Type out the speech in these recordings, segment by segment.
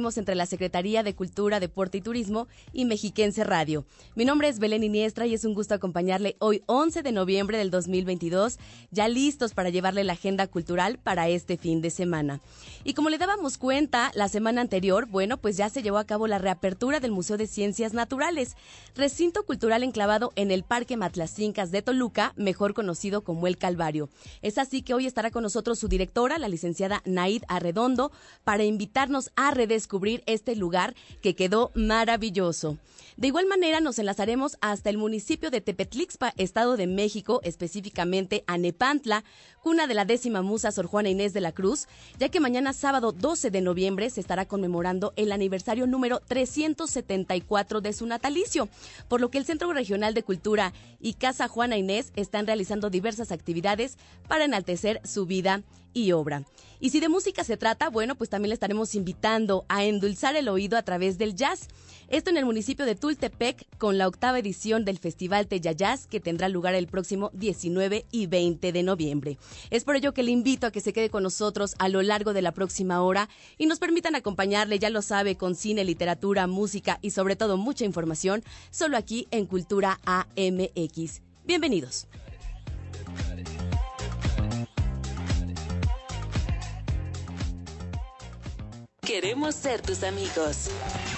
entre la Secretaría de Cultura, Deporte y Turismo y Mexiquense Radio. Mi nombre es Belén Iniestra y es un gusto acompañarle hoy 11 de noviembre del 2022, ya listos para llevarle la agenda cultural para este fin de semana. Y como le dábamos cuenta la semana anterior, bueno, pues ya se llevó a cabo la reapertura del Museo de Ciencias Naturales, recinto cultural enclavado en el Parque Matlacincas de Toluca, mejor conocido como El Calvario. Es así que hoy estará con nosotros su directora, la licenciada Naid Arredondo, para invitarnos a redescubrir descubrir este lugar que quedó maravilloso. De igual manera, nos enlazaremos hasta el municipio de Tepetlixpa, Estado de México, específicamente a Nepantla, cuna de la décima musa Sor Juana Inés de la Cruz, ya que mañana sábado 12 de noviembre se estará conmemorando el aniversario número 374 de su natalicio, por lo que el Centro Regional de Cultura y Casa Juana Inés están realizando diversas actividades para enaltecer su vida y obra. Y si de música se trata, bueno, pues también le estaremos invitando a endulzar el oído a través del jazz. Esto en el municipio de Tultepec con la octava edición del Festival Teyayaz que tendrá lugar el próximo 19 y 20 de noviembre. Es por ello que le invito a que se quede con nosotros a lo largo de la próxima hora y nos permitan acompañarle, ya lo sabe, con cine, literatura, música y sobre todo mucha información, solo aquí en Cultura AMX. Bienvenidos. Queremos ser tus amigos.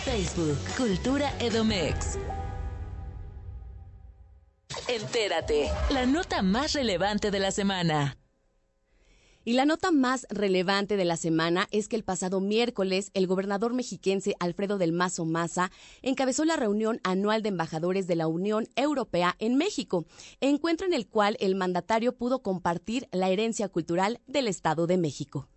Facebook, Cultura Edomex. Entérate, la nota más relevante de la semana. Y la nota más relevante de la semana es que el pasado miércoles el gobernador mexiquense Alfredo del Mazo Maza encabezó la reunión anual de embajadores de la Unión Europea en México, encuentro en el cual el mandatario pudo compartir la herencia cultural del Estado de México.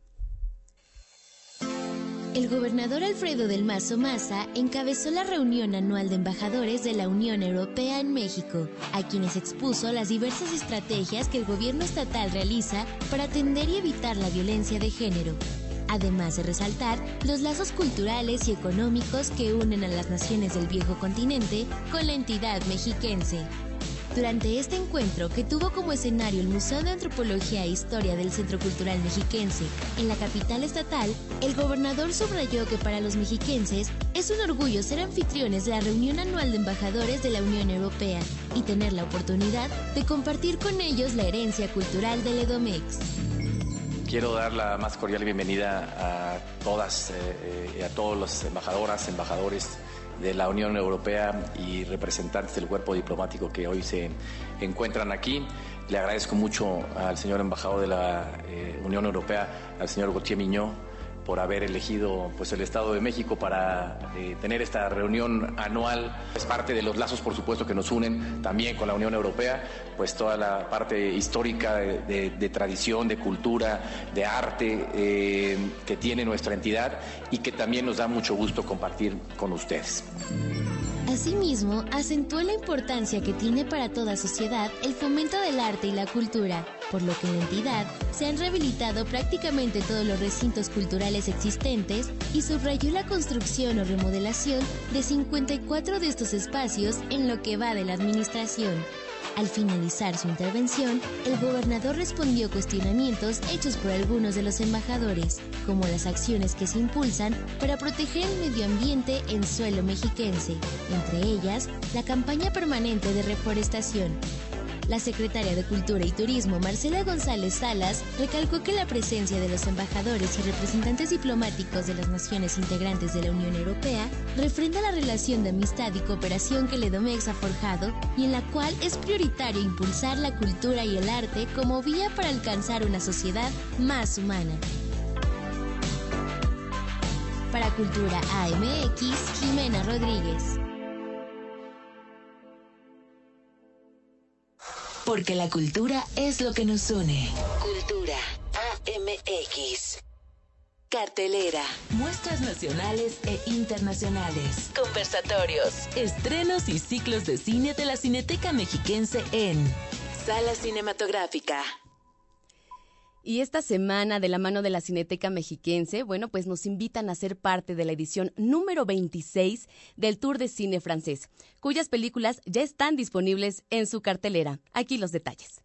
El gobernador Alfredo del Mazo Maza encabezó la reunión anual de embajadores de la Unión Europea en México, a quienes expuso las diversas estrategias que el gobierno estatal realiza para atender y evitar la violencia de género, además de resaltar los lazos culturales y económicos que unen a las naciones del viejo continente con la entidad mexiquense. Durante este encuentro, que tuvo como escenario el Museo de Antropología e Historia del Centro Cultural Mexiquense en la capital estatal, el gobernador subrayó que para los mexiquenses es un orgullo ser anfitriones de la reunión anual de embajadores de la Unión Europea y tener la oportunidad de compartir con ellos la herencia cultural del Edomex. Quiero dar la más cordial bienvenida a todas eh, eh, a todos los embajadoras, embajadores de la Unión Europea y representantes del cuerpo diplomático que hoy se encuentran aquí. Le agradezco mucho al señor embajador de la eh, Unión Europea, al señor Gautier Miñó, por haber elegido pues, el Estado de México para eh, tener esta reunión anual. Es parte de los lazos, por supuesto, que nos unen también con la Unión Europea, pues toda la parte histórica de, tradición, de cultura, de arte eh, que tiene nuestra entidad y que también nos da mucho gusto compartir con ustedes. Asimismo, acentuó la importancia que tiene para toda sociedad el fomento del arte y la cultura, por lo que en la entidad se han rehabilitado prácticamente todos los recintos culturales existentes y subrayó la construcción o remodelación de 54 de estos espacios en lo que va de la administración. Al finalizar su intervención, el gobernador respondió cuestionamientos hechos por algunos de los embajadores, como las acciones que se impulsan para proteger el medio ambiente en suelo mexiquense, entre ellas la campaña permanente de reforestación, la secretaria de Cultura y Turismo, Marcela González Salas, recalcó que la presencia de los embajadores y representantes diplomáticos de las naciones integrantes de la Unión Europea refrenda la relación de amistad y cooperación que el EDOMEX ha forjado y en la cual es prioritario impulsar la cultura y el arte como vía para alcanzar una sociedad más humana. Para Cultura AMX, Jimena Rodríguez. Porque la cultura es lo que nos une. Cultura AMX. Cartelera. Muestras nacionales e internacionales. Conversatorios. Estrenos y ciclos de cine de la Cineteca Mexiquense en Sala Cinematográfica. Y esta semana, de la mano de la Cineteca Mexiquense, bueno, pues nos invitan a ser parte de la edición número 26 del Tour de Cine Francés, cuyas películas ya están disponibles en su cartelera. Aquí los detalles.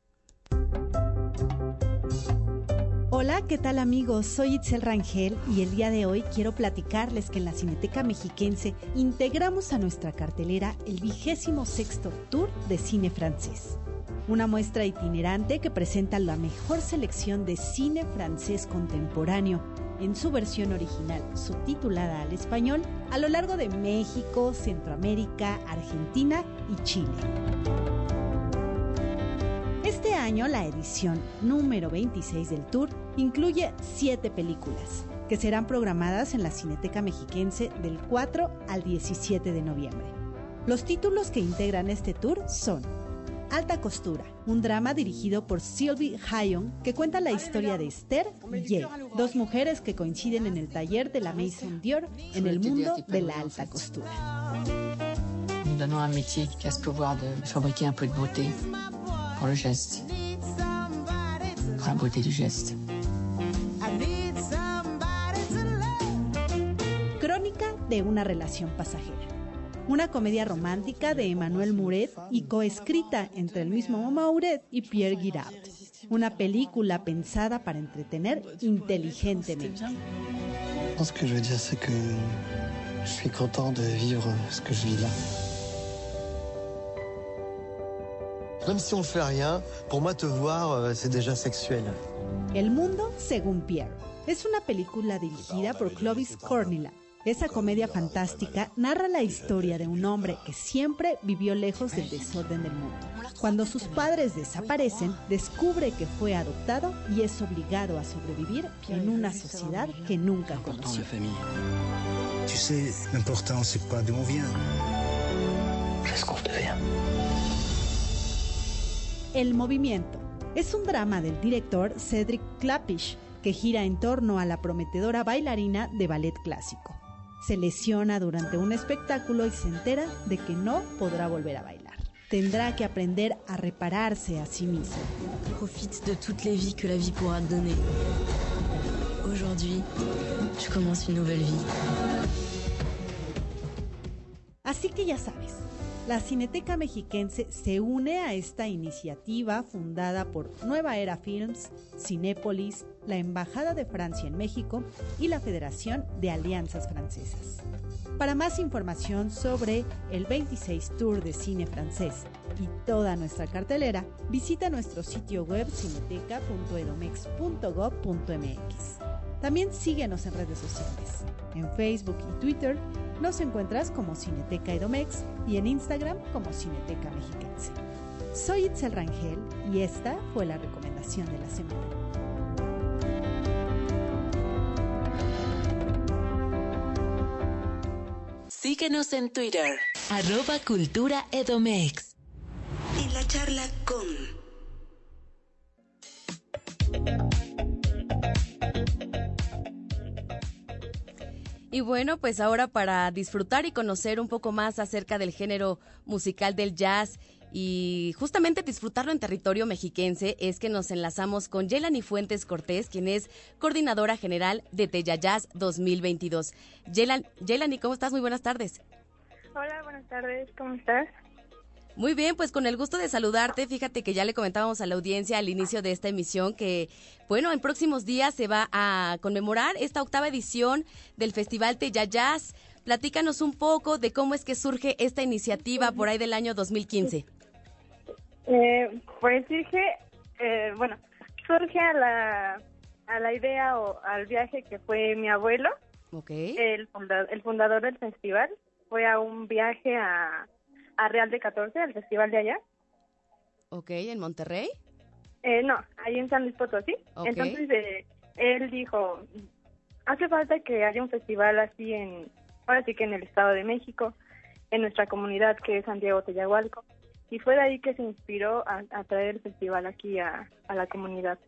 Hola, ¿qué tal amigos? Soy Itzel Rangel y el día de hoy quiero platicarles que en la Cineteca Mexiquense integramos a nuestra cartelera el vigésimo sexto Tour de Cine Francés. Una muestra itinerante que presenta la mejor selección de cine francés contemporáneo en su versión original, subtitulada al español, a lo largo de México, Centroamérica, Argentina y Chile. Este año la edición número 26 del tour incluye siete películas que serán programadas en la Cineteca Mexiquense del 4 al 17 de noviembre. Los títulos que integran este tour son Alta Costura, un drama dirigido por Sylvie Hayon que cuenta la historia de Esther y Jay, dos mujeres que coinciden en el taller de la Maison Dior en el mundo de la alta costura. Un métier qui a ce pouvoir de fabriquer un peu de beauté pour le geste, pour la beauté du geste. Crónica de una relación pasajera. Una comedia romántica de Emmanuel Mouret y coescrita entre el mismo Mouret y Pierre Girard. Una película pensada para entretener inteligentemente. Ce que je dire, c'est que je suis content de vivre ce que je là. Même si on fait rien, pour moi te voir, euh, c'est déjà sexuel. El mundo según Pierre. Es una película dirigida por Clovis Cornilla. Esa comedia fantástica narra la historia de un hombre que siempre vivió lejos del desorden del mundo. Cuando sus padres desaparecen, descubre que fue adoptado y es obligado a sobrevivir en una sociedad que nunca conoció. Tu sais, l'important c'est pas d'où on vient. C'est ce qu'on devient. El movimiento es un drama del director Cedric Klapisch que gira en torno a la prometedora bailarina de ballet clásico. Se lesiona durante un espectáculo y se entera de que no podrá volver a bailar. Tendrá que aprender a repararse a sí mismo. Profite de toutes les vies que la vie pourra te donner. Aujourd'hui, je commence une nouvelle vie. Así que ya sabes, la Cineteca Mexiquense se une a esta iniciativa fundada por Nueva Era Films, Cinépolis, la Embajada de Francia en México y la Federación de Alianzas Francesas. Para más información sobre el 26 Tour de Cine Francés y toda nuestra cartelera, visita nuestro sitio web cineteca.edomex.gov.mx. También síguenos en redes sociales. En Facebook y Twitter nos encuentras como Cineteca Edomex y en Instagram como Cineteca Mexiquense. Soy Itzel Rangel y esta fue la recomendación de la semana. Síguenos en Twitter, arroba Cultura Edomex. En la charla con... Y bueno, pues ahora para disfrutar y conocer un poco más acerca del género musical del jazz y justamente disfrutarlo en territorio mexiquense es que nos enlazamos con Yelani Fuentes Cortés, quien es coordinadora general de Tella Jazz 2022. Yelani, ¿cómo estás? Muy buenas tardes. Hola, buenas tardes, ¿cómo estás? Muy bien, pues con el gusto de saludarte, fíjate que ya le comentábamos a la audiencia al inicio de esta emisión que, bueno, en próximos días se va a conmemorar esta octava edición del Festival Teya Jazz. Platícanos un poco de cómo es que surge esta iniciativa por ahí del año 2015. Eh, pues surge, eh, bueno, surge a la, a la idea o al viaje que fue mi abuelo, okay. el, el fundador del festival, fue a un viaje a a Real de 14, al festival de allá. Ok, ¿en Monterrey? Eh, no, ahí en San Luis Potosí. Entonces eh, él dijo, hace falta que haya un festival así en, ahora sí que en el Estado de México, en nuestra comunidad que es Santiago Teyahualco. Y fue de ahí que se inspiró a, traer el festival aquí a, a la comunidad.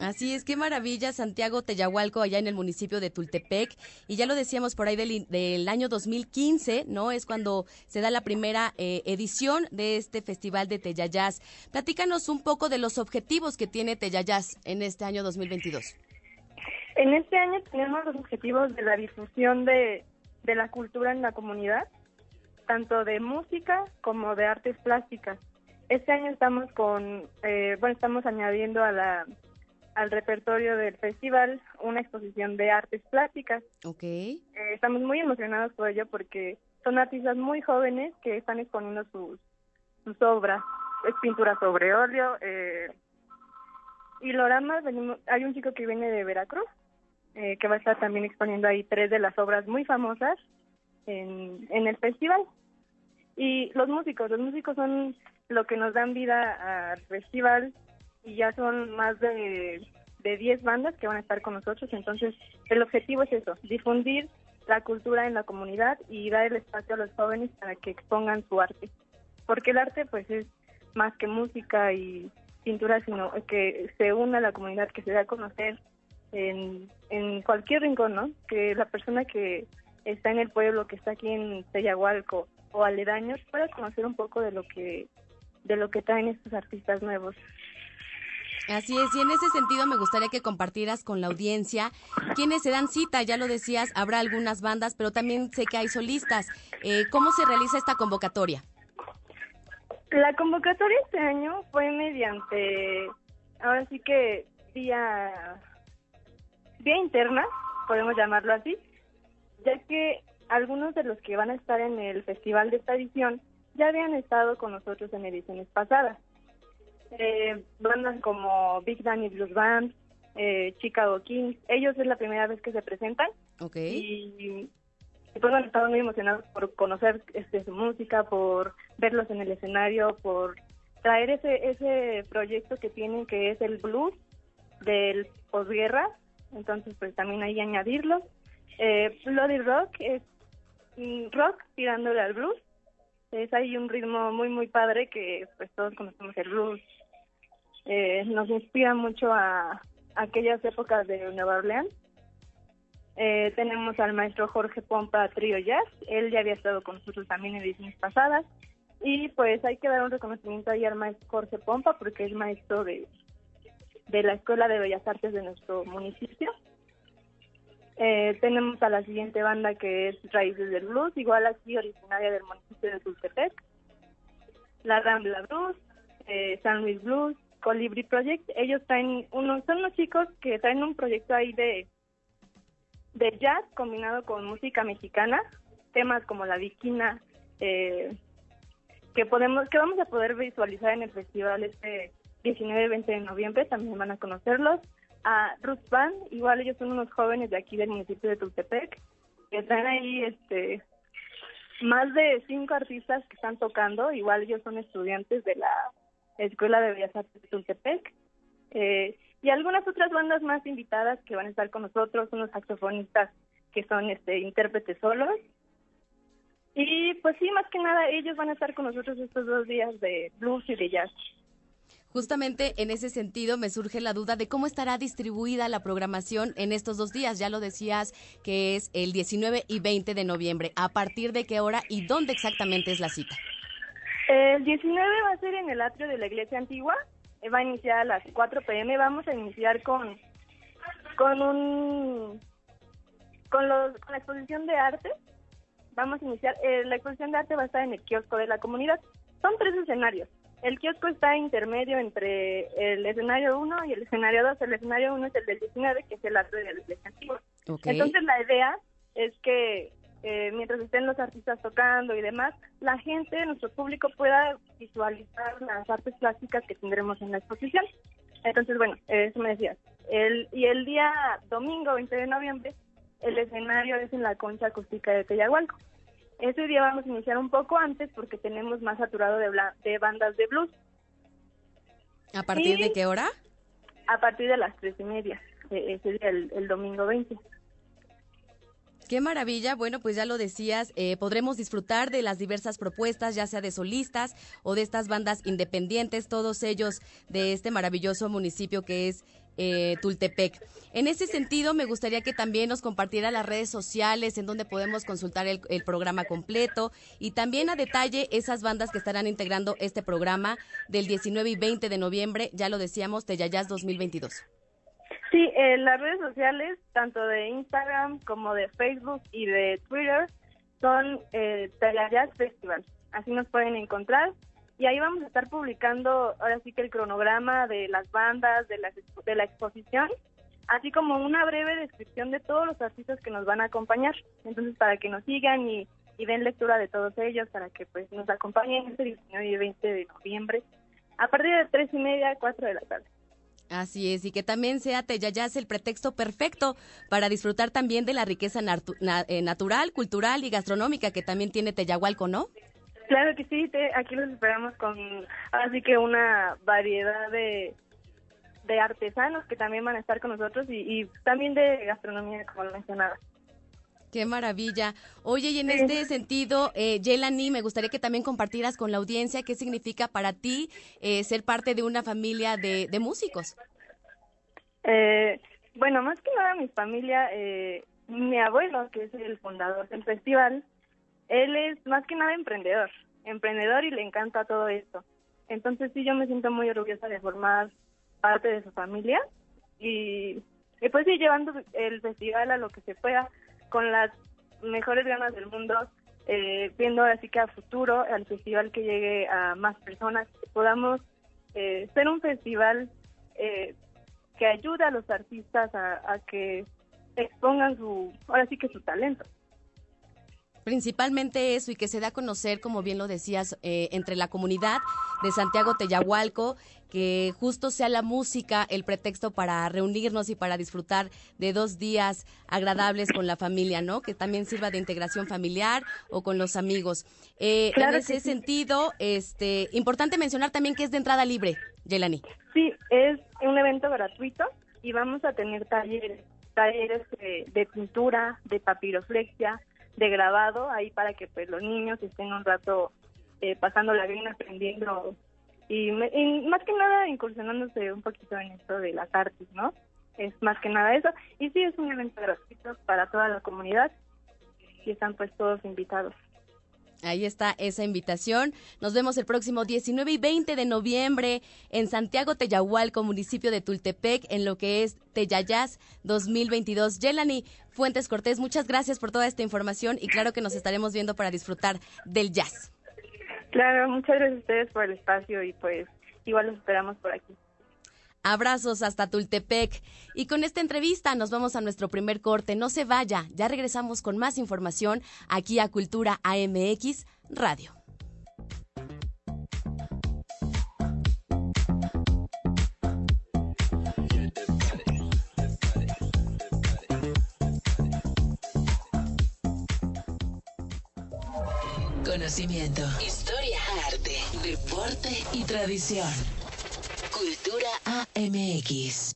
Así es, qué maravilla, Santiago Teyahualco, allá en el municipio de Tultepec. Y ya lo decíamos por ahí del, año 2015, ¿no? Es cuando se da la primera eh, edición de este Festival de Teyayas. Platícanos un poco de los objetivos que tiene Teyayas en este año 2022. En este año tenemos los objetivos de la difusión de, la cultura en la comunidad, tanto de música como de artes plásticas. Este año estamos con, eh, bueno, estamos añadiendo a la al repertorio del festival una exposición de artes plásticas. Ok. Eh, estamos muy emocionados por ello porque son artistas muy jóvenes que están exponiendo sus, sus obras. Es pintura sobre óleo. Eh, y Lorama, venimos, hay un chico que viene de Veracruz, eh, que va a estar también exponiendo ahí tres de las obras muy famosas en, en el festival. Y los músicos, los músicos son lo que nos dan vida al festival y ya son más de, de 10 bandas que van a estar con nosotros. Entonces, el objetivo es eso, difundir la cultura en la comunidad y dar el espacio a los jóvenes para que expongan su arte. Porque el arte, pues, es más que música y pintura, sino que se una a la comunidad, que se da a conocer en, en cualquier rincón, ¿no? Que la persona que está en el pueblo, que está aquí en Teyahualco o aledaños, pueda conocer un poco de lo que de lo que traen estos artistas nuevos. Así es, y en ese sentido me gustaría que compartieras con la audiencia quienes se dan cita, ya lo decías, habrá algunas bandas, pero también sé que hay solistas. Eh, ¿Cómo se realiza esta convocatoria? La convocatoria este año fue mediante, ahora sí que vía, vía interna, podemos llamarlo así, ya que algunos de los que van a estar en el festival de esta edición ya habían estado con nosotros en ediciones pasadas eh, bandas como Big Danny Blues Band, eh, Chicago Kings, ellos es la primera vez que se presentan. Y, pues bueno, estamos muy emocionados por conocer este, su música, por verlos en el escenario, por traer ese, ese proyecto que tienen que es el blues del posguerra, entonces pues también ahí añadirlo. Eh, Bloody Rock es rock tirándole al blues, es ahí un ritmo muy muy padre que pues todos conocemos el blues eh, nos inspira mucho a, aquellas épocas de Nueva Orleans. Eh, tenemos al maestro Jorge Pompa Trio Jazz, él ya había estado con nosotros también en ediciones pasadas. Y pues hay que dar un reconocimiento ahí al maestro Jorge Pompa porque es maestro de, de la Escuela de Bellas Artes de nuestro municipio. Eh, tenemos a la siguiente banda que es Raíces del Blues, igual aquí originaria del municipio de Tultepec. La Rambla Blues, eh, San Luis Blues, Colibri Project, ellos traen unos, son unos chicos que traen un proyecto ahí de, de jazz combinado con música mexicana, temas como la viquina, eh, que podemos, que vamos a poder visualizar en el festival este 19 y 20 de noviembre, también van a conocerlos. A Ruth Band, igual ellos son unos jóvenes de aquí del municipio de Tultepec, que traen ahí este más de cinco artistas que están tocando, igual ellos son estudiantes de la Escuela de Bellas Artes de Tultepec. Eh, y algunas otras bandas más invitadas que van a estar con nosotros, unos saxofonistas que son este intérpretes solos. Y pues sí, más que nada, ellos van a estar con nosotros estos dos días de blues y de jazz. Justamente en ese sentido me surge la duda de cómo estará distribuida la programación en estos dos días. Ya lo decías que es el 19 y 20 de noviembre. ¿A partir de qué hora y dónde exactamente es la cita? El 19 va a ser en el atrio de la iglesia antigua. Eh, va a iniciar a las 4 pm. Vamos a iniciar con con un con, los, con la exposición de arte. Vamos a iniciar. Eh, la exposición de arte va a estar en el kiosco de la comunidad. Son tres escenarios. El kiosco está intermedio entre el escenario 1 y el escenario 2. El escenario 1 es el del 19, que es el atrio de la iglesia antigua. Entonces la idea es que eh, mientras estén los artistas tocando y demás, la gente, nuestro público pueda visualizar las artes plásticas que tendremos en la exposición. Entonces, bueno, eso me decías. El, y el día domingo 20 de noviembre, el escenario es en la concha acústica de Teyahualco. Ese día vamos a iniciar un poco antes porque tenemos más saturado de, de bandas de blues. ¿A partir de qué hora? A partir de las tres y media, e, ese día, el, el domingo 20. Qué maravilla. Bueno, pues ya lo decías, eh, podremos disfrutar de las diversas propuestas, ya sea de solistas o de estas bandas independientes, todos ellos de este maravilloso municipio que es eh, Tultepec. En ese sentido, me gustaría que también nos compartiera las redes sociales en donde podemos consultar el, el, programa completo y también a detalle esas bandas que estarán integrando este programa del 19 y 20 de noviembre, ya lo decíamos, Teyayas 2022. Sí, en las redes sociales, tanto de Instagram como de Facebook y de Twitter, son eh, Festival. Así nos pueden encontrar. y ahí vamos a estar publicando ahora sí que el cronograma de las bandas, de la, de la exposición, así como una breve descripción de todos los artistas que nos van a acompañar. Entonces, para que nos sigan y, den lectura de todos ellos, para que pues nos acompañen este 19 y 20 de noviembre, a partir de tres y media, cuatro de la tarde. Así es, y que también sea Teyayas el pretexto perfecto para disfrutar también de la riqueza eh, natural, cultural y gastronómica que también tiene Teyahualco, ¿no? Claro que sí, aquí los esperamos con así que una variedad de, de artesanos que también van a estar con nosotros y, también de gastronomía, como lo mencionaba. Qué maravilla. Oye, y en este sentido, eh, Yelani, me gustaría que también compartieras con la audiencia qué significa para ti eh, ser parte de una familia de, músicos. Eh, bueno, más que nada mi familia, eh, mi abuelo, que es el fundador del festival, él es más que nada emprendedor, emprendedor y le encanta todo esto. Entonces sí, yo me siento muy orgullosa de formar parte de su familia y, pues sí, llevando el festival a lo que se pueda con las mejores ganas del mundo, eh, viendo así que a futuro al festival que llegue a más personas, que podamos eh, ser un festival eh, que ayude a los artistas a, a que expongan su, ahora sí que su talento. Principalmente eso y que se da a conocer, como bien lo decías, eh, entre la comunidad de Santiago Teyahualco, que justo sea la música el pretexto para reunirnos y para disfrutar de dos días agradables con la familia, ¿no? Que también sirva de integración familiar o con los amigos. Eh, en ese sentido, este, importante mencionar también que es de entrada libre, Yelani. Sí, es un evento gratuito y vamos a tener talleres, talleres de pintura, de papiroflexia, de grabado ahí para que pues los niños estén un rato eh, pasándola bien, aprendiendo y, más que nada incursionándose un poquito en esto de las artes, ¿no? Es más que nada eso. Y sí, es un evento gratuito para toda la comunidad y están pues todos invitados. Ahí está esa invitación. Nos vemos el próximo 19 y 20 de noviembre en Santiago Teyahualco, municipio de Tultepec, en lo que es Teyayas 2022. Yelani Fuentes Cortés, muchas gracias por toda esta información y claro que nos estaremos viendo para disfrutar del jazz. Claro, muchas gracias a ustedes por el espacio y pues igual los esperamos por aquí. Abrazos hasta Tultepec. Y con esta entrevista nos vamos a nuestro primer corte. No se vaya, ya regresamos con más información aquí a Cultura AMX Radio. Conocimiento, historia, arte, deporte y tradición. Cultura AMX.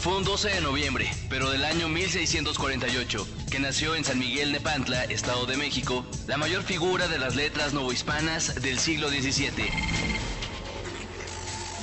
Fue un 12 de noviembre, pero del año 1648, que nació en San Miguel de Pantla, Estado de México, la mayor figura de las letras novohispanas del siglo XVII.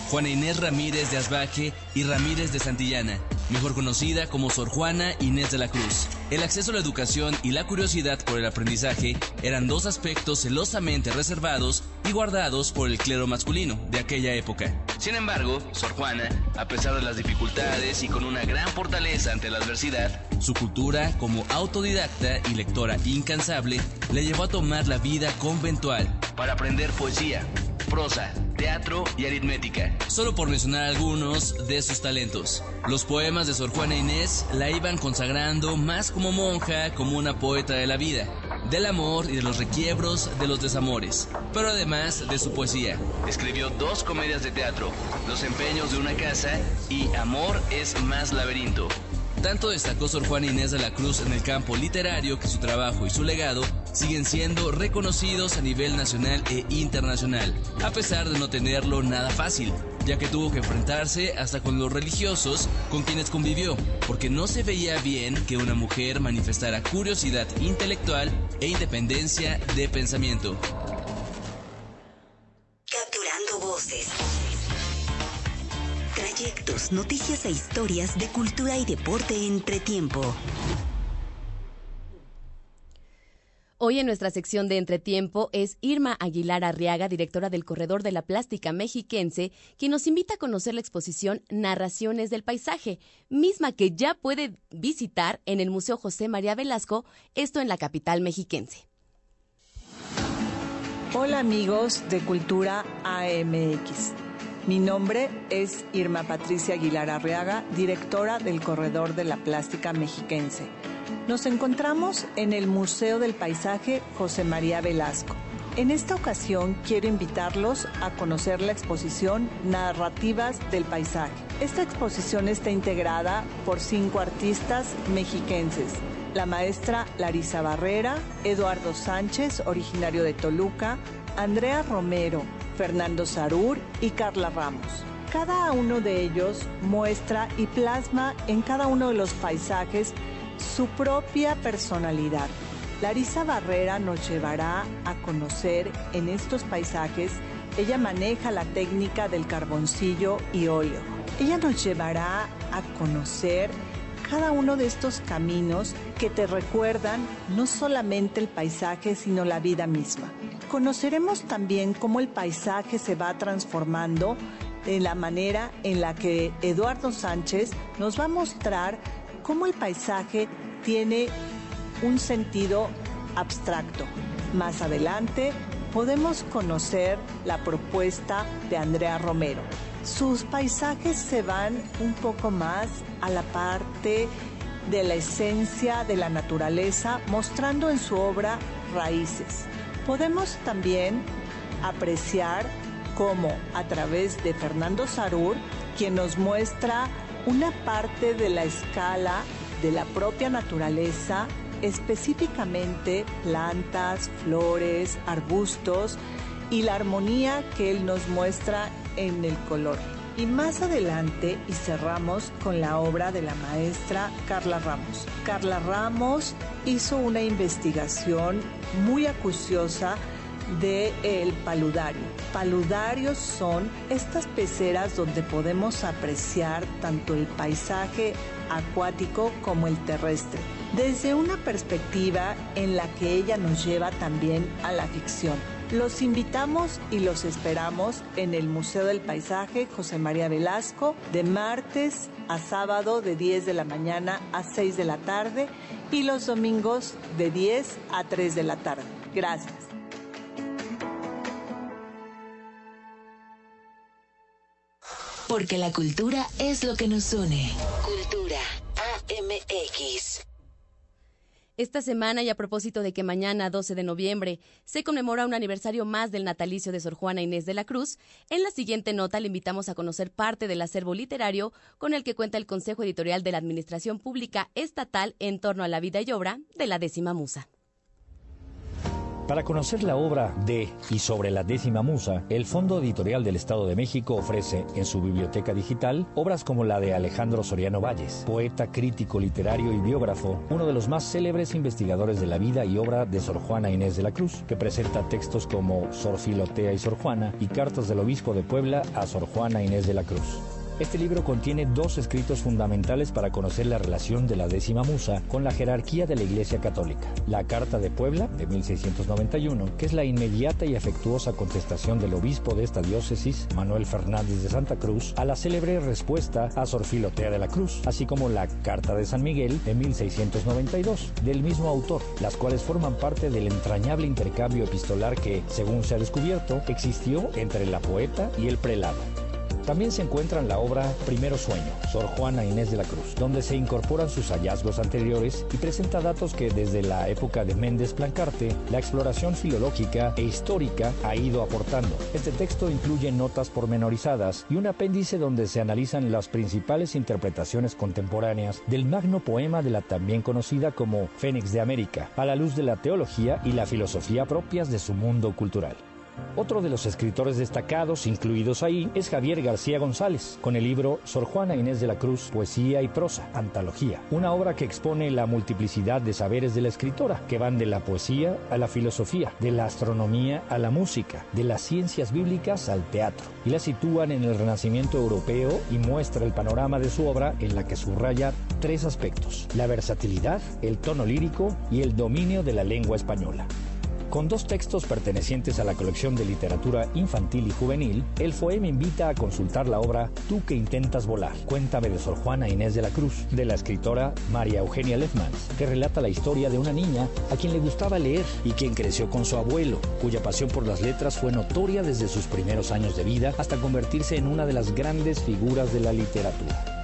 Juana Inés Ramírez de Asbaje y Ramírez de Santillana, mejor conocida como Sor Juana Inés de la Cruz. El acceso a la educación y la curiosidad por el aprendizaje eran dos aspectos celosamente reservados y guardados por el clero masculino de aquella época. Sin embargo, Sor Juana, a pesar de las dificultades y con una gran fortaleza ante la adversidad, su cultura como autodidacta y lectora incansable le llevó a tomar la vida conventual para aprender poesía, prosa, teatro y aritmética, solo por mencionar algunos de sus talentos. Los poemas de Sor Juana Inés la iban consagrando más como monja, como una poeta de la vida, del amor y de los requiebros de los desamores, pero además de su poesía. Escribió dos comedias de teatro, Los empeños de una casa y Amor es más laberinto. Tanto destacó Sor Juana Inés de la Cruz en el campo literario que su trabajo y su legado siguen siendo reconocidos a nivel nacional e internacional, a pesar de no tenerlo nada fácil, ya que tuvo que enfrentarse hasta con los religiosos con quienes convivió, porque no se veía bien que una mujer manifestara curiosidad intelectual e independencia de pensamiento. Capturando voces Trayectos, noticias e historias de cultura y deporte entre tiempo. Hoy en nuestra sección de Entretiempo es Irma Aguilar Arriaga, directora del Corredor de la Plástica Mexiquense, quien nos invita a conocer la exposición Narraciones del Paisaje, misma que ya puede visitar en el Museo José María Velasco, esto en la capital mexiquense. Hola amigos de Cultura AMX. Mi nombre es Irma Patricia Aguilar Arriaga, directora del Corredor de la Plástica Mexiquense. Nos encontramos en el Museo del Paisaje José María Velasco. En esta ocasión quiero invitarlos a conocer la exposición Narrativas del Paisaje. Esta exposición está integrada por cinco artistas mexiquenses la maestra Larisa Barrera, Eduardo Sánchez, originario de Toluca, Andrea Romero, Fernando Sarur y Carla Ramos. Cada uno de ellos muestra y plasma en cada uno de los paisajes su propia personalidad. Larisa Barrera nos llevará a conocer en estos paisajes, ella maneja la técnica del carboncillo y óleo. Ella nos llevará a conocer cada uno de estos caminos que te recuerdan no solamente el paisaje, sino la vida misma. Conoceremos también cómo el paisaje se va transformando de la manera en la que Eduardo Sánchez nos va a mostrar cómo el paisaje tiene un sentido abstracto. Más adelante podemos conocer la propuesta de Andrea Romero. Sus paisajes se van un poco más a la parte de la esencia de la naturaleza, mostrando en su obra raíces. Podemos también apreciar cómo a través de Fernando Sarur, quien nos muestra una parte de la escala de la propia naturaleza, específicamente plantas, flores, arbustos y la armonía que él nos muestra en el color. Y más adelante, y cerramos con la obra de la maestra Carla Ramos. Carla Ramos hizo una investigación muy acuciosa de el paludario. Paludarios son estas peceras donde podemos apreciar tanto el paisaje acuático como el terrestre, desde una perspectiva en la que ella nos lleva también a la ficción. Los invitamos y los esperamos en el Museo del Paisaje José María Velasco de martes a sábado de 10 de la mañana a 6 de la tarde y los domingos de 10 a 3 de la tarde. Gracias. Porque la cultura es lo que nos une. Cultura AMX. Esta semana y a propósito de que mañana, 12 de noviembre, se conmemora un aniversario más del natalicio de Sor Juana Inés de la Cruz, en la siguiente nota le invitamos a conocer parte del acervo literario con el que cuenta el Consejo Editorial de la Administración Pública Estatal en torno a la vida y obra de la décima musa. Para conocer la obra de y sobre la décima musa, el Fondo Editorial del Estado de México ofrece en su biblioteca digital obras como la de Alejandro Soriano Valles, poeta, crítico literario y biógrafo, uno de los más célebres investigadores de la vida y obra de Sor Juana Inés de la Cruz, que presenta textos como Sor Filotea y Sor Juana y cartas del obispo de Puebla a Sor Juana Inés de la Cruz. Este libro contiene dos escritos fundamentales para conocer la relación de la décima musa con la jerarquía de la Iglesia Católica. La Carta de Puebla, de 1691, que es la inmediata y afectuosa contestación del obispo de esta diócesis, Manuel Fernández de Santa Cruz, a la célebre respuesta a Sor Filotea de la Cruz, así como la Carta de San Miguel, de 1692, del mismo autor, las cuales forman parte del entrañable intercambio epistolar que, según se ha descubierto, existió entre la poeta y el prelado. También se encuentra en la obra Primero Sueño, Sor Juana Inés de la Cruz, donde se incorporan sus hallazgos anteriores y presenta datos que desde la época de Méndez Plancarte, la exploración filológica e histórica ha ido aportando. Este texto incluye notas pormenorizadas y un apéndice donde se analizan las principales interpretaciones contemporáneas del magno poema de la también conocida como Fénix de América, a la luz de la teología y la filosofía propias de su mundo cultural. Otro de los escritores destacados incluidos ahí es Javier García González, con el libro Sor Juana Inés de la Cruz, Poesía y Prosa, Antología, una obra que expone la multiplicidad de saberes de la escritora, que van de la poesía a la filosofía, de la astronomía a la música, de las ciencias bíblicas al teatro, y la sitúan en el Renacimiento europeo y muestra el panorama de su obra en la que subraya tres aspectos, la versatilidad, el tono lírico y el dominio de la lengua española. Con dos textos pertenecientes a la colección de literatura infantil y juvenil, el FOEM invita a consultar la obra Tú que intentas volar, Cuéntame de Sor Juana Inés de la Cruz, de la escritora María Eugenia Lefmans, que relata la historia de una niña a quien le gustaba leer y quien creció con su abuelo, cuya pasión por las letras fue notoria desde sus primeros años de vida hasta convertirse en una de las grandes figuras de la literatura.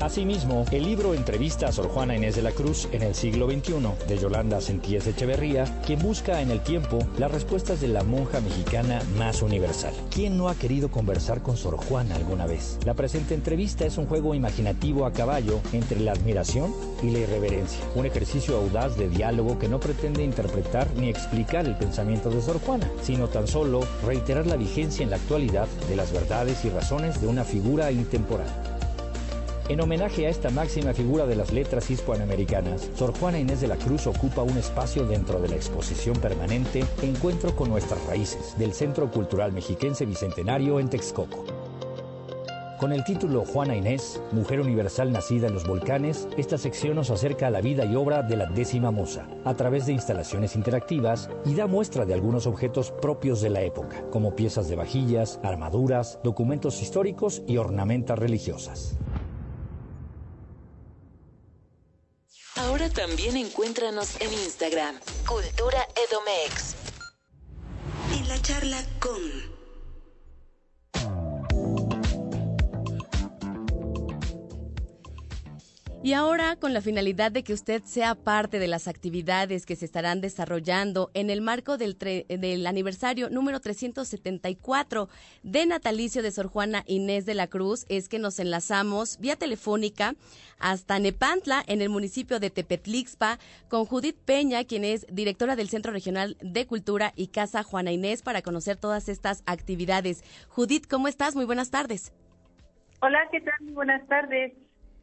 Asimismo, el libro Entrevista a Sor Juana Inés de la Cruz en el siglo XXI de Yolanda Sentíes Echeverría, quien busca en el tiempo las respuestas de la monja mexicana más universal. ¿Quién no ha querido conversar con Sor Juana alguna vez? La presente entrevista es un juego imaginativo a caballo entre la admiración y la irreverencia, un ejercicio audaz de diálogo que no pretende interpretar ni explicar el pensamiento de Sor Juana, sino tan solo reiterar la vigencia en la actualidad de las verdades y razones de una figura intemporal. En homenaje a esta máxima figura de las letras hispanoamericanas, Sor Juana Inés de la Cruz ocupa un espacio dentro de la exposición permanente Encuentro con nuestras raíces del Centro Cultural Mexiquense Bicentenario en Texcoco. Con el título Juana Inés, Mujer Universal nacida en los volcanes, esta sección nos acerca a la vida y obra de la décima musa, a través de instalaciones interactivas y da muestra de algunos objetos propios de la época, como piezas de vajillas, armaduras, documentos históricos y ornamentas religiosas. Ahora también encuéntranos en Instagram, Cultura Edomex. En la charla con... Y ahora, con la finalidad de que usted sea parte de las actividades que se estarán desarrollando en el marco del, del, aniversario número 374 de natalicio de Sor Juana Inés de la Cruz, es que nos enlazamos vía telefónica hasta Nepantla, en el municipio de Tepetlixpa, con Judith Peña, quien es directora del Centro Regional de Cultura y Casa Juana Inés, para conocer todas estas actividades. Judith, ¿cómo estás? Muy buenas tardes. Hola, ¿qué tal? Muy buenas tardes.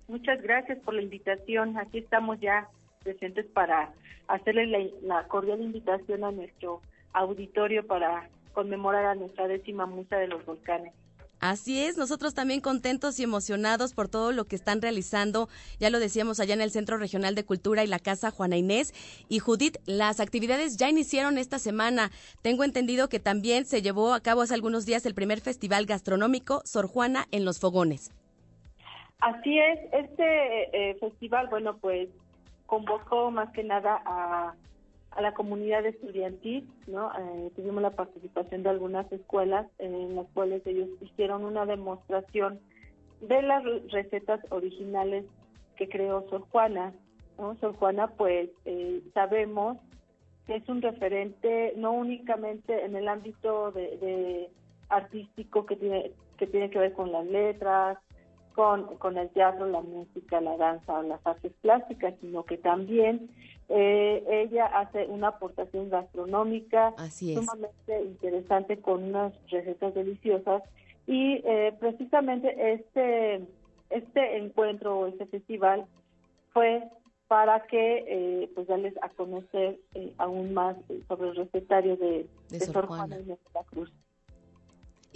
Muchas gracias por la invitación. Aquí estamos ya presentes para hacerle la, cordial invitación a nuestro auditorio para conmemorar a nuestra décima musa de los volcanes. Así es, nosotros también contentos y emocionados por todo lo que están realizando, ya lo decíamos allá en el Centro Regional de Cultura y la Casa Juana Inés. Y Judith, las actividades ya iniciaron esta semana. Tengo entendido que también se llevó a cabo hace algunos días el primer festival gastronómico Sor Juana en los Fogones. Así es, este eh, festival, bueno, pues convocó más que nada a, la comunidad estudiantil, ¿no? Eh, tuvimos la participación de algunas escuelas en las cuales ellos hicieron una demostración de las recetas originales que creó Sor Juana, ¿no? Sor Juana, pues eh, sabemos que es un referente no únicamente en el ámbito de, artístico que tiene que tiene que ver con las letras, con, el teatro, la música, la danza o las artes plásticas, sino que también eh, ella hace una aportación gastronómica sumamente interesante con unas recetas deliciosas. Y eh, precisamente este este encuentro o este festival fue para que eh, pues darles a conocer aún más sobre el recetario de, de, Sor Juana. De la Cruz.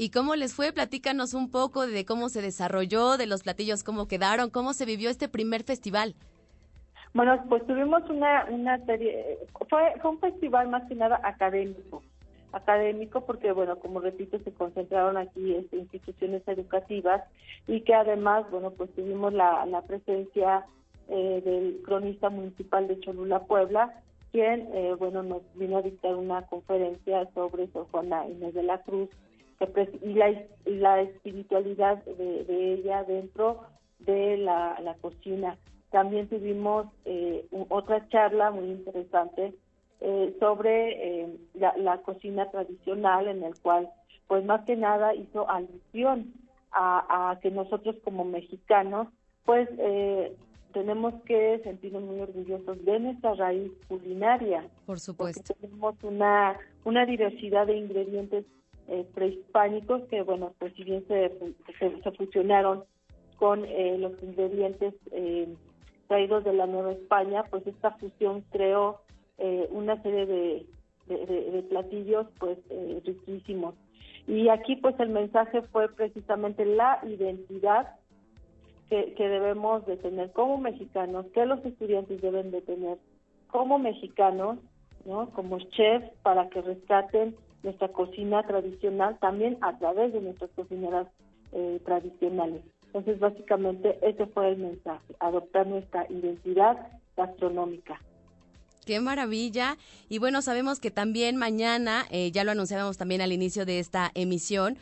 ¿Y cómo les fue? Platícanos un poco de cómo se desarrolló, de los platillos, cómo quedaron, cómo se vivió este primer festival. Bueno, pues tuvimos una, una serie, fue, fue un festival más que nada académico, académico porque, bueno, como repito, se concentraron aquí este, instituciones educativas y que además, bueno, pues tuvimos la, la presencia eh, del cronista municipal de Cholula, Puebla, quien, eh, bueno, nos vino a dictar una conferencia sobre Sor Juana Inés de la Cruz, y la, la espiritualidad de, ella dentro de la, cocina. También tuvimos eh, otra charla muy interesante eh, sobre eh, la, cocina tradicional en el cual pues más que nada hizo alusión a, que nosotros como mexicanos pues tenemos que sentirnos muy orgullosos de nuestra raíz culinaria. Por supuesto. tenemos una, una diversidad de ingredientes eh, prehispánicos que, bueno, pues si bien se, se, fusionaron con eh, los ingredientes eh, traídos de la Nueva España, pues esta fusión creó una serie de, de, platillos pues riquísimos. Y aquí pues el mensaje fue precisamente la identidad que, que, debemos de tener como mexicanos, que los estudiantes deben de tener como mexicanos ¿no? Como chefs para que rescaten nuestra cocina tradicional también a través de nuestras cocineras eh, tradicionales. Entonces, básicamente, ese fue el mensaje, adoptar nuestra identidad gastronómica. Qué maravilla. Y bueno, sabemos que también mañana, eh, ya lo anunciábamos también al inicio de esta emisión,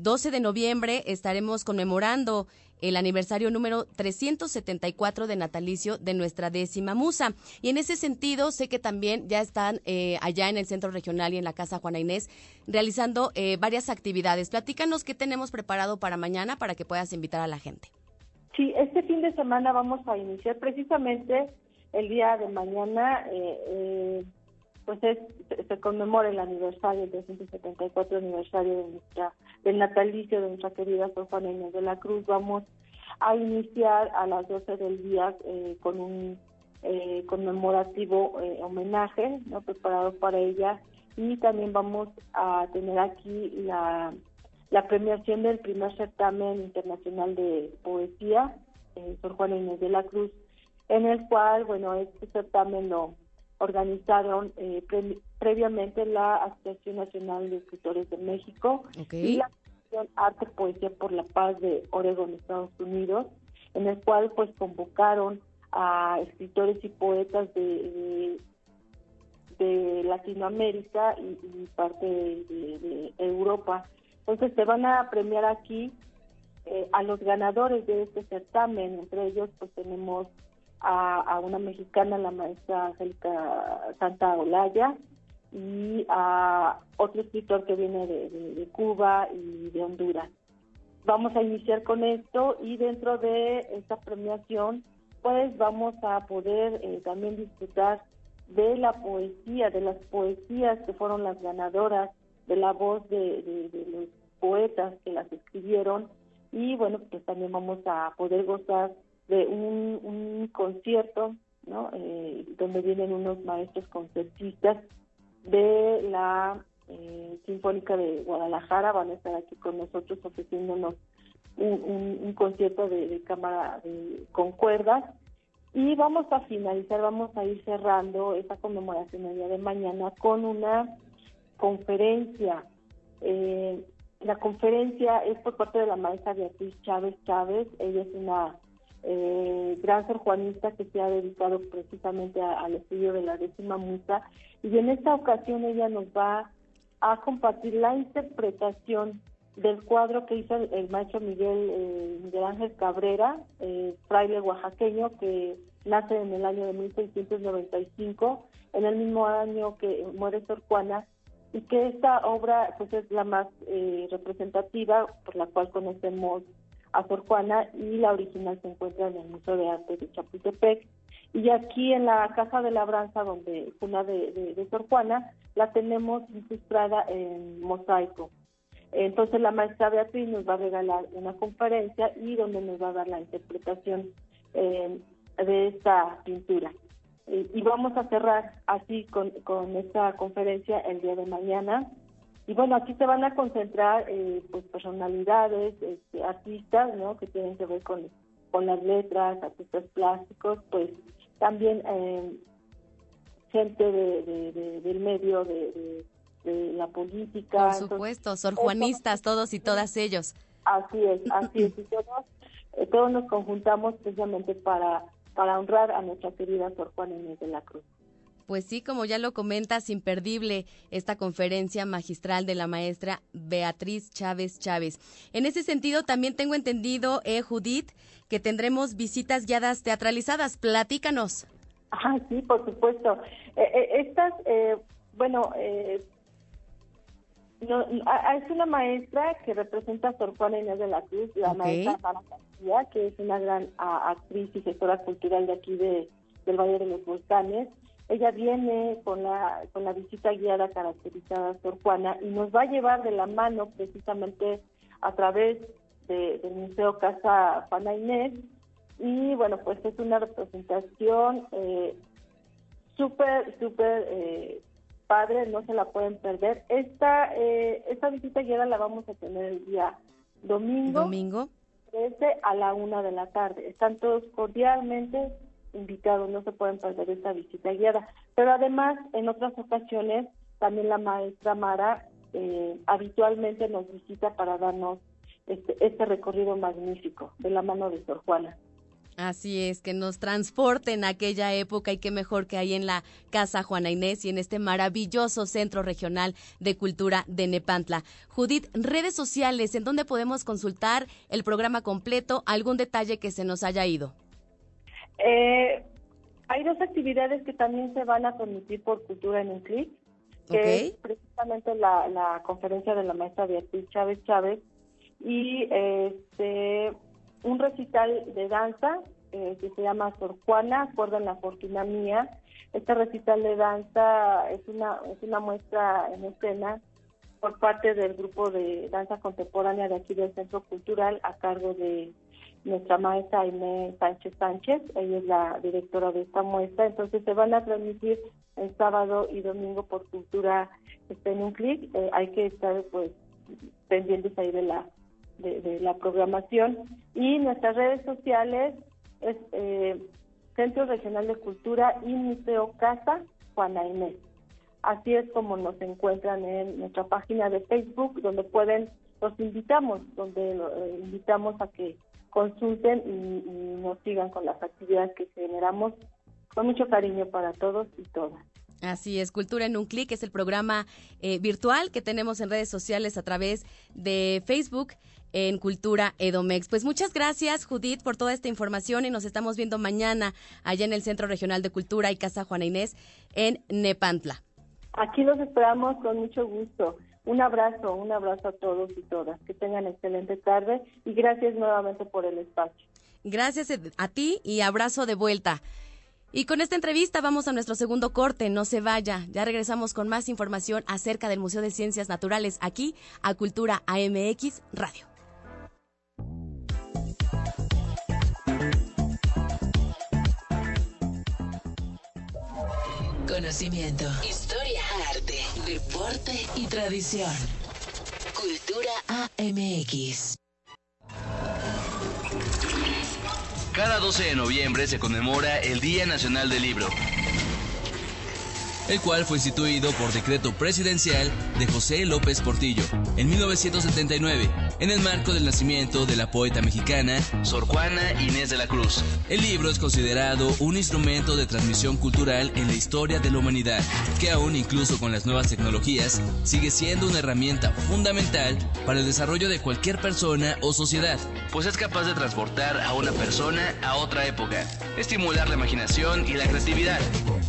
12 de noviembre estaremos conmemorando el aniversario número 374 de natalicio de nuestra décima musa. Y en ese sentido, sé que también ya están eh, allá en el Centro Regional y en la Casa Juana Inés realizando eh, varias actividades. Platícanos qué tenemos preparado para mañana para que puedas invitar a la gente. Sí, este fin de semana vamos a iniciar precisamente el día de mañana. Eh, pues es, se conmemora el aniversario, el 274 aniversario de nuestra, del natalicio de nuestra querida Sor Juana Inés de la Cruz. Vamos a iniciar a las 12 del día eh, con un eh, conmemorativo eh, homenaje no preparado para ella y también vamos a tener aquí la, premiación del primer certamen internacional de poesía, Sor Juana Inés de la Cruz, en el cual, bueno, este certamen lo organizaron eh, previamente la Asociación Nacional de Escritores de México y la Asociación Arte Poesía por la Paz de Oregon, Estados Unidos, en el cual pues convocaron a escritores y poetas de, de, Latinoamérica y, parte de, Europa. Entonces se van a premiar aquí eh, a los ganadores de este certamen, entre ellos pues tenemos a, una mexicana, la maestra Angélica Santa Olaya, y a otro escritor que viene de, Cuba y de Honduras. Vamos a iniciar con esto y dentro de esta premiación, pues vamos a poder eh, también disfrutar de la poesía, de las poesías que fueron las ganadoras, de la voz de los poetas que las escribieron y bueno, pues también vamos a poder gozar de un, concierto, ¿no? Eh, donde vienen unos maestros concertistas de la eh, Sinfónica de Guadalajara, van a estar aquí con nosotros ofreciéndonos un, concierto de, cámara con cuerdas y vamos a finalizar, vamos a ir cerrando esta conmemoración el día de mañana con una conferencia. Eh, la conferencia es por parte de la maestra Beatriz Chávez Chávez, ella es una eh, gran ser juanista que se ha dedicado precisamente al estudio de la décima musa. Y en esta ocasión ella nos va a compartir la interpretación del cuadro que hizo el, maestro Miguel, eh, Miguel Ángel Cabrera, eh, fraile oaxaqueño que nace en el año de 1695, en el mismo año que muere Sor Juana, y que esta obra pues es la más eh, representativa por la cual conocemos a Sor Juana y la original se encuentra en el Museo de Arte de Chapultepec. Y aquí en la Casa de Labranza, donde una de, de, Sor Juana, la tenemos ilustrada en mosaico. Entonces la maestra Beatriz nos va a regalar una conferencia y donde nos va a dar la interpretación eh, de esta pintura. y vamos a cerrar así con, con esta conferencia el día de mañana y bueno, aquí se van a concentrar eh, pues personalidades, este, artistas, ¿no? Que tienen que ver con, con las letras, artistas plásticos, pues también eh, gente de, del medio de, la política. Por supuesto, sor juanistas, todos y todas ellos. Así es, así es. Y todos, eh, todos nos conjuntamos precisamente para, para honrar a nuestra querida Sor Juana Inés de la Cruz. Pues sí, como ya lo comentas, imperdible esta conferencia magistral de la maestra Beatriz Chávez Chávez. En ese sentido, también tengo entendido, eh, Judith, que tendremos visitas guiadas teatralizadas. Platícanos. Ah, sí, por supuesto. Eh, eh, estas, eh, bueno, no, es una maestra que representa a Sor Juana Inés de la Cruz, la maestra Sara García, que es una gran actriz y gestora cultural de aquí de, del Valle de los Volcanes. Ella viene con la, con la visita guiada caracterizada a Sor Juana y nos va a llevar de la mano precisamente a través del Museo Casa Juana Inés. Y bueno, pues es una representación eh, súper, súper eh, padre, no se la pueden perder. Esta, eh, esta visita guiada la vamos a tener el día domingo. Domingo. Desde a la una de la tarde. Están todos cordialmente invitados no se pueden perder esta visita guiada. Pero además, en otras ocasiones, también la maestra Mara eh, habitualmente nos visita para darnos este, este recorrido magnífico de la mano de Sor Juana. Así es, que nos transporten a aquella época y qué mejor que ahí en la Casa Juana Inés y en este maravilloso Centro Regional de Cultura de Nepantla. Judith, redes sociales, ¿en dónde podemos consultar el programa completo? ¿Algún detalle que se nos haya ido? Eh, hay dos actividades que también se van a transmitir por Cultura en un clic, que es precisamente la, la conferencia de la maestra Beatriz Chávez Chávez y este un recital de danza eh, que se llama Sor Juana, acuerdan la fortuna mía. Este recital de danza es una, es una muestra en escena por parte del grupo de danza contemporánea de aquí del Centro Cultural a cargo de nuestra maestra Aime Sánchez Sánchez, ella es la directora de esta muestra, entonces se van a transmitir el sábado y domingo por Cultura está en un clic, eh, hay que estar pues pendientes ahí de la de, la programación. Y nuestras redes sociales es eh, Centro Regional de Cultura y Museo Casa Juana Inés. Así es como nos encuentran en nuestra página de Facebook, donde pueden, los invitamos, donde eh, invitamos a que consulten y, nos sigan con las actividades que generamos con mucho cariño para todos y todas. Así es, Cultura en un clic es el programa eh, virtual que tenemos en redes sociales a través de Facebook en Cultura Edomex. Pues muchas gracias, Judith, por toda esta información y nos estamos viendo mañana allá en el Centro Regional de Cultura y Casa Juana Inés en Nepantla. Aquí los esperamos con mucho gusto. Un abrazo, un abrazo a todos y todas. Que tengan excelente tarde y gracias nuevamente por el espacio. Gracias a ti y abrazo de vuelta. Y con esta entrevista vamos a nuestro segundo corte, no se vaya, ya regresamos con más información acerca del Museo de Ciencias Naturales aquí a Cultura AMX Radio. Conocimiento, historia, arte, deporte y tradición. Cultura AMX. Cada 12 de noviembre se conmemora el Día Nacional del Libro el cual fue instituido por decreto presidencial de José López Portillo en 1979, en el marco del nacimiento de la poeta mexicana Sor Juana Inés de la Cruz. El libro es considerado un instrumento de transmisión cultural en la historia de la humanidad, que aún incluso con las nuevas tecnologías sigue siendo una herramienta fundamental para el desarrollo de cualquier persona o sociedad, pues es capaz de transportar a una persona a otra época, estimular la imaginación y la creatividad,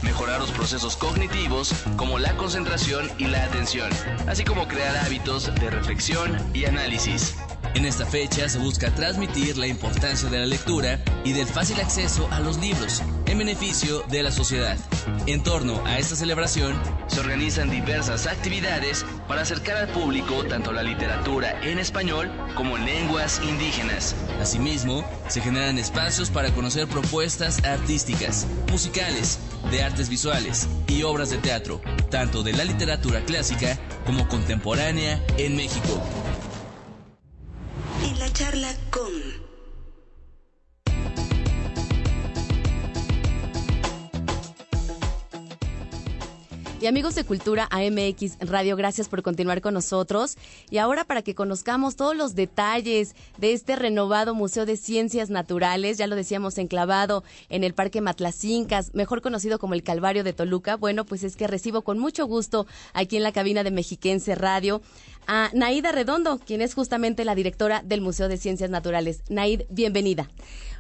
mejorar los procesos cognitivos como la concentración y la atención, así como crear hábitos de reflexión y análisis. En esta fecha se busca transmitir la importancia de la lectura y del fácil acceso a los libros en beneficio de la sociedad. En torno a esta celebración se organizan diversas actividades para acercar al público tanto la literatura en español como en lenguas indígenas. Asimismo, se generan espacios para conocer propuestas artísticas, musicales, de artes visuales y obras de teatro, tanto de la literatura clásica como contemporánea en México charla Y amigos de Cultura AMX Radio, gracias por continuar con nosotros. Y ahora para que conozcamos todos los detalles de este renovado Museo de Ciencias Naturales, ya lo decíamos enclavado en el Parque Matlacincas, mejor conocido como el Calvario de Toluca. Bueno, pues es que recibo con mucho gusto aquí en la cabina de Mexiquense Radio a Naida Redondo, quien es justamente la directora del Museo de Ciencias Naturales. Naid, bienvenida.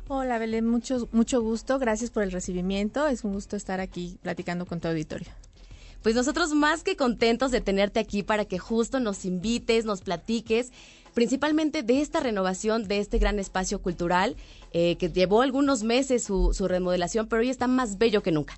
Hola Belén, mucho, mucho gusto, gracias por el recibimiento, es un gusto estar aquí platicando con tu auditorio. Pues nosotros más que contentos de tenerte aquí para que justo nos invites, nos platiques principalmente de esta renovación de este gran espacio cultural eh, que llevó algunos meses su, su remodelación, pero hoy está más bello que nunca.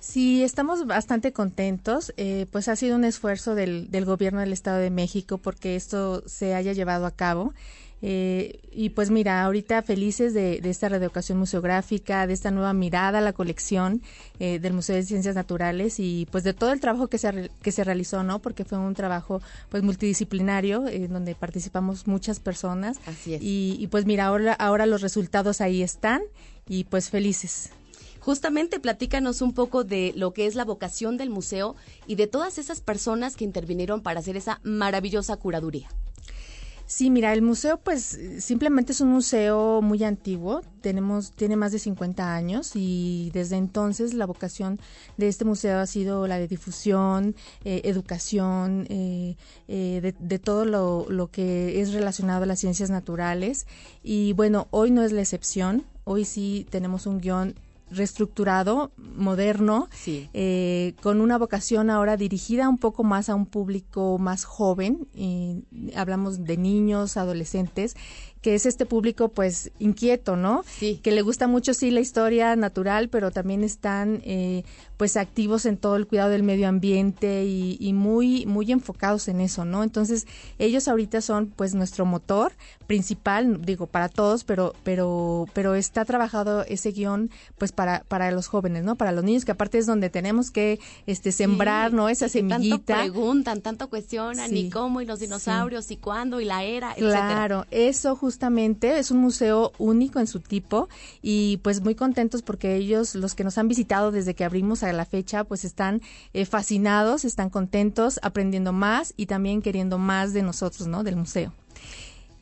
Sí, estamos bastante contentos. Eh, pues ha sido un esfuerzo del, del, gobierno del Estado de México porque esto se haya llevado a cabo. Eh, y pues mira, ahorita felices de, de, esta reeducación museográfica, de esta nueva mirada a la colección eh, del Museo de Ciencias Naturales y pues de todo el trabajo que se, que se realizó, ¿no? Porque fue un trabajo pues multidisciplinario en donde participamos muchas personas. Así es. Y, y pues mira, ahora, ahora los resultados ahí están y pues felices. Justamente platícanos un poco de lo que es la vocación del museo y de todas esas personas que intervinieron para hacer esa maravillosa curaduría. Sí, mira, el museo pues simplemente es un museo muy antiguo, tenemos tiene más de 50 años y desde entonces la vocación de este museo ha sido la de difusión, eh, educación, eh, eh, de, todo lo, lo que es relacionado a las ciencias naturales. Y bueno, hoy no es la excepción, hoy sí tenemos un guion reestructurado, moderno, eh, con una vocación ahora dirigida un poco más a un público más joven, y hablamos de niños, adolescentes, que es este público pues inquieto, ¿no? Sí. Que le gusta mucho sí la historia natural, pero también están eh, pues activos en todo el cuidado del medio ambiente y, muy muy enfocados en eso, ¿no? Entonces ellos ahorita son pues nuestro motor principal, digo para todos, pero pero pero está trabajado ese guion pues para para los jóvenes, ¿no? Para los niños que aparte es donde tenemos que este sembrar, ¿no? Esa semillita. Tanto preguntan, tanto cuestionan, y cómo y los dinosaurios y cuándo y la era, Claro, eso justamente es un museo único en su tipo y pues muy contentos porque ellos los que nos han visitado desde que abrimos a la fecha, pues están eh, fascinados, están contentos, aprendiendo más y también queriendo más de nosotros, ¿no? Del museo.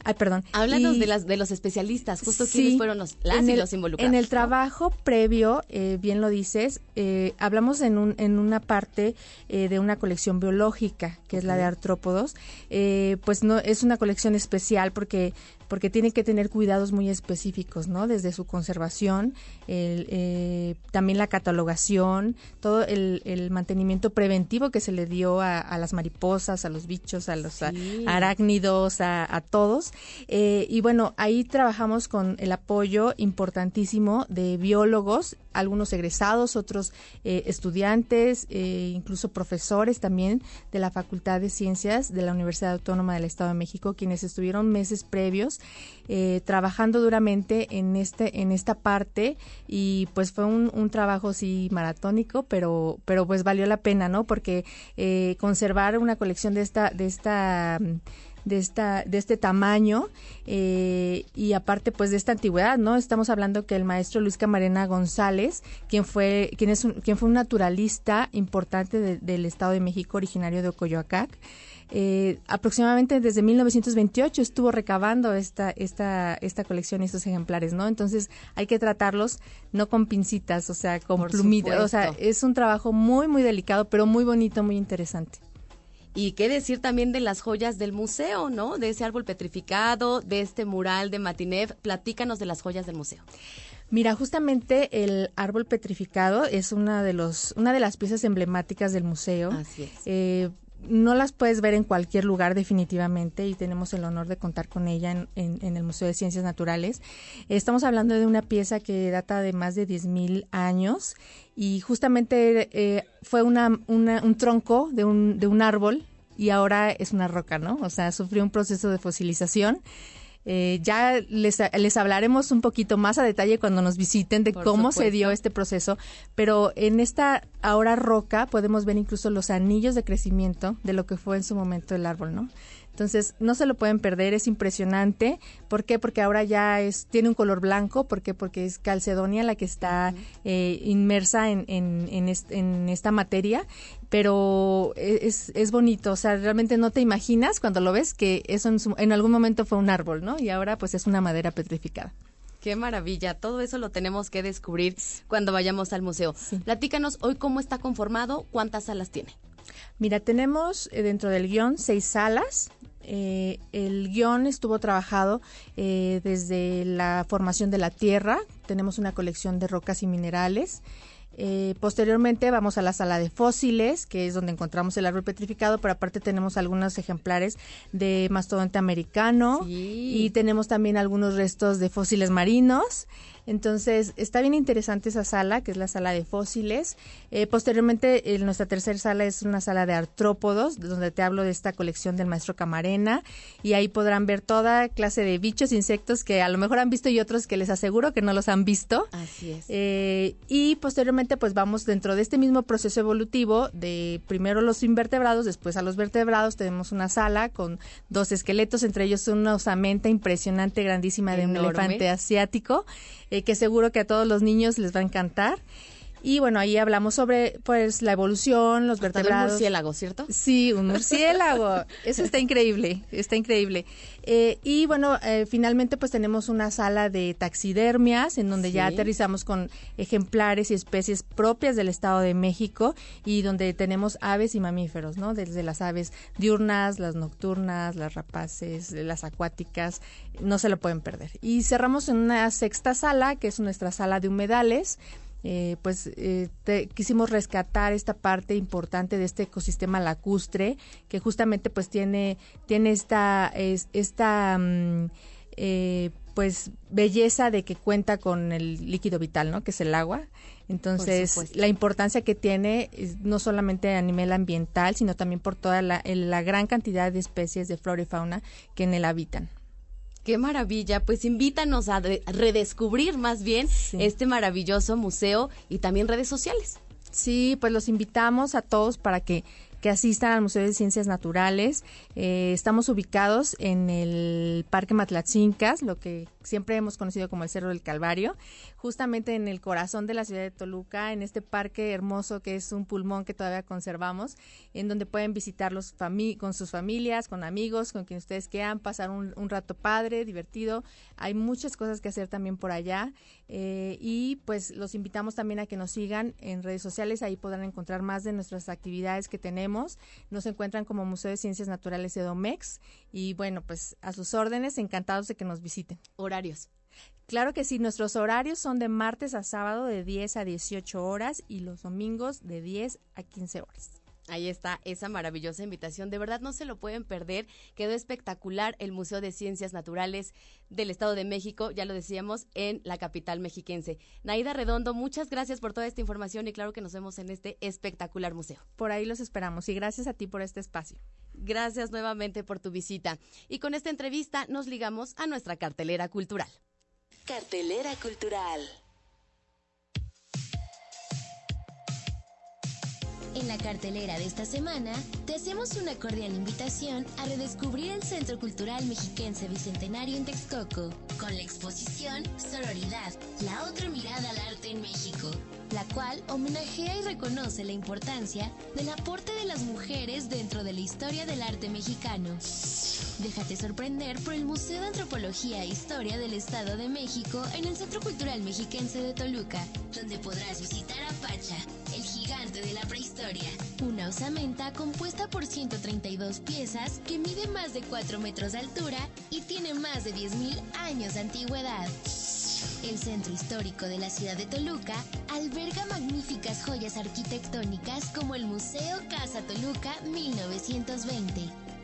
Ay, perdón. Háblanos de, las, de los especialistas, justo quiénes fueron los, las y los involucrados. En el trabajo previo, eh, bien lo dices, eh, hablamos en, un, en una parte de una colección biológica, que es la de artrópodos. pues no es una colección especial porque porque tiene que tener cuidados muy específicos, ¿no? Desde su conservación, eh, también la catalogación, todo el, mantenimiento preventivo que se le dio a, las mariposas, a los bichos, a los arácnidos, a, todos. Eh, y bueno, ahí trabajamos con el apoyo importantísimo de biólogos, algunos egresados, otros eh, estudiantes, incluso profesores también de la Facultad de Ciencias de la Universidad Autónoma del Estado de México, quienes estuvieron meses previos eh, trabajando duramente en este en esta parte. Y pues fue un, trabajo sí maratónico pero pero pues valió la pena no porque eh, conservar una colección de esta de esta de esta de este tamaño eh, y aparte pues de esta antigüedad no estamos hablando que el maestro Luis Camarena González quien fue quien es un, quien fue un naturalista importante del Estado de México originario de Ocoyoacac eh, aproximadamente desde 1928 estuvo recabando esta, esta, esta colección y estos ejemplares, ¿no? Entonces hay que tratarlos no con pincitas, o sea, con plumitas, o sea, es un trabajo muy, muy delicado, pero muy bonito, muy interesante. Y qué decir también de las joyas del museo, ¿no? De ese árbol petrificado, de este mural de Matinev. Platícanos de las joyas del museo. Mira, justamente el árbol petrificado es una de los, una de las piezas emblemáticas del museo. Así es. Eh, no las puedes ver en cualquier lugar definitivamente y tenemos el honor de contar con ella en, el Museo de Ciencias Naturales. Estamos hablando de una pieza que data de más de 10.000 años y justamente eh, fue una, un tronco de un, de un árbol y ahora es una roca, ¿no? O sea, sufrió un proceso de fosilización eh, ya les, les hablaremos un poquito más a detalle cuando nos visiten de cómo se dio este proceso, pero en esta ahora roca podemos ver incluso los anillos de crecimiento de lo que fue en su momento el árbol, ¿no? Entonces, no se lo pueden perder, es impresionante. ¿Por qué? Porque ahora ya es, tiene un color blanco. ¿Por qué? Porque es Calcedonia la que está eh, inmersa en, en, en, esta materia. Pero es, es bonito, o sea, realmente no te imaginas cuando lo ves que eso en, en algún momento fue un árbol, ¿no? Y ahora pues es una madera petrificada. Qué maravilla, todo eso lo tenemos que descubrir cuando vayamos al museo. Platícanos hoy cómo está conformado, cuántas salas tiene. Mira, tenemos eh, dentro del guion seis salas. Eh, el guion estuvo trabajado eh, desde la formación de la tierra. Tenemos una colección de rocas y minerales. Eh, posteriormente vamos a la sala de fósiles, que es donde encontramos el árbol petrificado, pero aparte tenemos algunos ejemplares de mastodonte americano y tenemos también algunos restos de fósiles marinos. Entonces, está bien interesante esa sala, que es la sala de fósiles. Eh, posteriormente, nuestra tercera sala es una sala de artrópodos, donde te hablo de esta colección del maestro Camarena, y ahí podrán ver toda clase de bichos, insectos que a lo mejor han visto y otros que les aseguro que no los han visto. Así es. Eh, y posteriormente, pues vamos dentro de este mismo proceso evolutivo de primero los invertebrados, después a los vertebrados, tenemos una sala con dos esqueletos, entre ellos una osamenta impresionante, grandísima de un elefante asiático. Eh, que seguro que a todos los niños les va a encantar. Y bueno, ahí hablamos sobre pues la evolución, los vertebrados. un murciélago, ¿cierto? Sí, un murciélago. Eso está increíble, está increíble. Eh, y bueno, eh, finalmente pues tenemos una sala de taxidermias en donde ya aterrizamos con ejemplares y especies propias del Estado de México y donde tenemos aves y mamíferos, ¿no? Desde las aves diurnas, las nocturnas, las rapaces, las acuáticas, no se lo pueden perder. Y cerramos en una sexta sala, que es nuestra sala de humedales, eh, pues eh, quisimos rescatar esta parte importante de este ecosistema lacustre que justamente pues tiene tiene esta esta mm, eh, pues belleza de que cuenta con el líquido vital no que es el agua. Entonces la importancia que tiene no solamente a nivel ambiental sino también por toda la, la gran cantidad de especies de flora y fauna que en él habitan Qué maravilla, pues invítanos a redescubrir más bien este maravilloso museo y también redes sociales. Sí, pues los invitamos a todos para que que asistan al Museo de Ciencias Naturales. Eh, estamos ubicados en el Parque Matlatzincas, lo que siempre hemos conocido como el Cerro del Calvario, justamente en el corazón de la ciudad de Toluca, en este parque hermoso que es un pulmón que todavía conservamos, en donde pueden visitarlos con sus familias, con amigos, con quien ustedes quieran, pasar un, rato padre, divertido. Hay muchas cosas que hacer también por allá eh, y pues los invitamos también a que nos sigan en redes sociales, ahí podrán encontrar más de nuestras actividades que tenemos nos encuentran como Museo de Ciencias Naturales de Domex y bueno, pues a sus órdenes, encantados de que nos visiten. Horarios. Claro que sí, nuestros horarios son de martes a sábado de 10 a 18 horas y los domingos de 10 a 15 horas. Ahí está esa maravillosa invitación. De verdad no se lo pueden perder. Quedó espectacular el Museo de Ciencias Naturales del Estado de México, ya lo decíamos, en la capital mexiquense. Naida Redondo, muchas gracias por toda esta información y claro que nos vemos en este espectacular museo. Por ahí los esperamos y gracias a ti por este espacio. Gracias nuevamente por tu visita. Y con esta entrevista nos ligamos a nuestra cartelera cultural. Cartelera cultural. En la cartelera de esta semana, te hacemos una cordial invitación a redescubrir el Centro Cultural Mexiquense Bicentenario en Texcoco, con la exposición Sororidad, la otra mirada al arte en México, la cual homenajea y reconoce la importancia del aporte de las mujeres dentro de la historia del arte mexicano. Déjate sorprender por el Museo de Antropología e Historia del Estado de México en el Centro Cultural Mexiquense de Toluca, donde podrás visitar a Pacha, el gigante de la prehistoria. Una osamenta compuesta por 132 piezas que mide más de 4 metros de altura y tiene más de 10.000 años de antigüedad. El centro histórico de la ciudad de Toluca alberga magníficas joyas arquitectónicas como el Museo Casa Toluca 1920.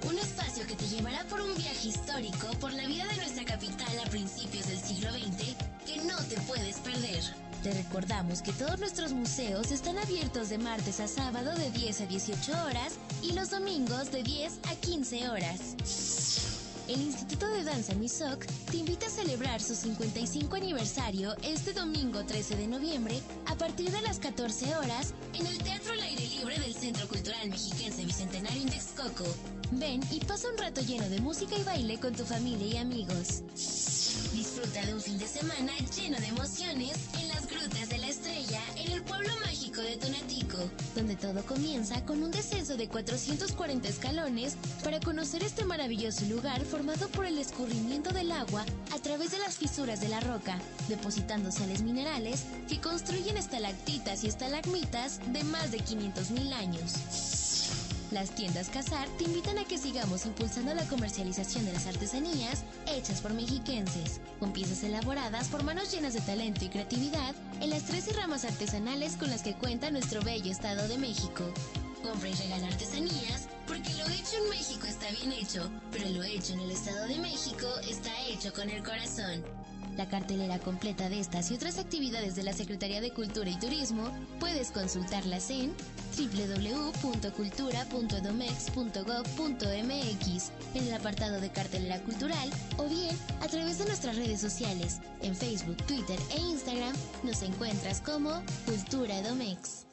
Un espacio que te llevará por un viaje histórico por la vida de nuestra capital a principios del siglo XX que no te puedes perder. Te recordamos que todos nuestros museos están abiertos de martes a sábado de 10 a 18 horas y los domingos de 10 a 15 horas. El Instituto de Danza MISOC te invita a celebrar su 55 aniversario este domingo 13 de noviembre a partir de las 14 horas en el Teatro al Aire Libre del Centro Cultural Mexiquense Bicentenario en Texcoco. Ven y pasa un rato lleno de música y baile con tu familia y amigos. Disfruta de un fin de semana lleno de emociones en las Grutas donde todo comienza con un descenso de 440 escalones para conocer este maravilloso lugar formado por el escurrimiento del agua a través de las fisuras de la roca, depositando sales minerales que construyen estalactitas y estalagmitas de más de 500.000 años. Las tiendas Casar te invitan a que sigamos impulsando la comercialización de las artesanías hechas por mexiquenses, con piezas elaboradas por manos llenas de talento y creatividad en las 13 ramas artesanales con las que cuenta nuestro bello Estado de México. Compra y regala artesanías porque lo hecho en México está bien hecho, pero lo hecho en el Estado de México está hecho con el corazón. La cartelera completa de estas y otras actividades de la Secretaría de Cultura y Turismo puedes consultarlas en www.cultura.domex.gov.mx en el apartado de cartelera cultural o bien a través de nuestras redes sociales. En Facebook, Twitter e Instagram nos encuentras como Cultura Domex.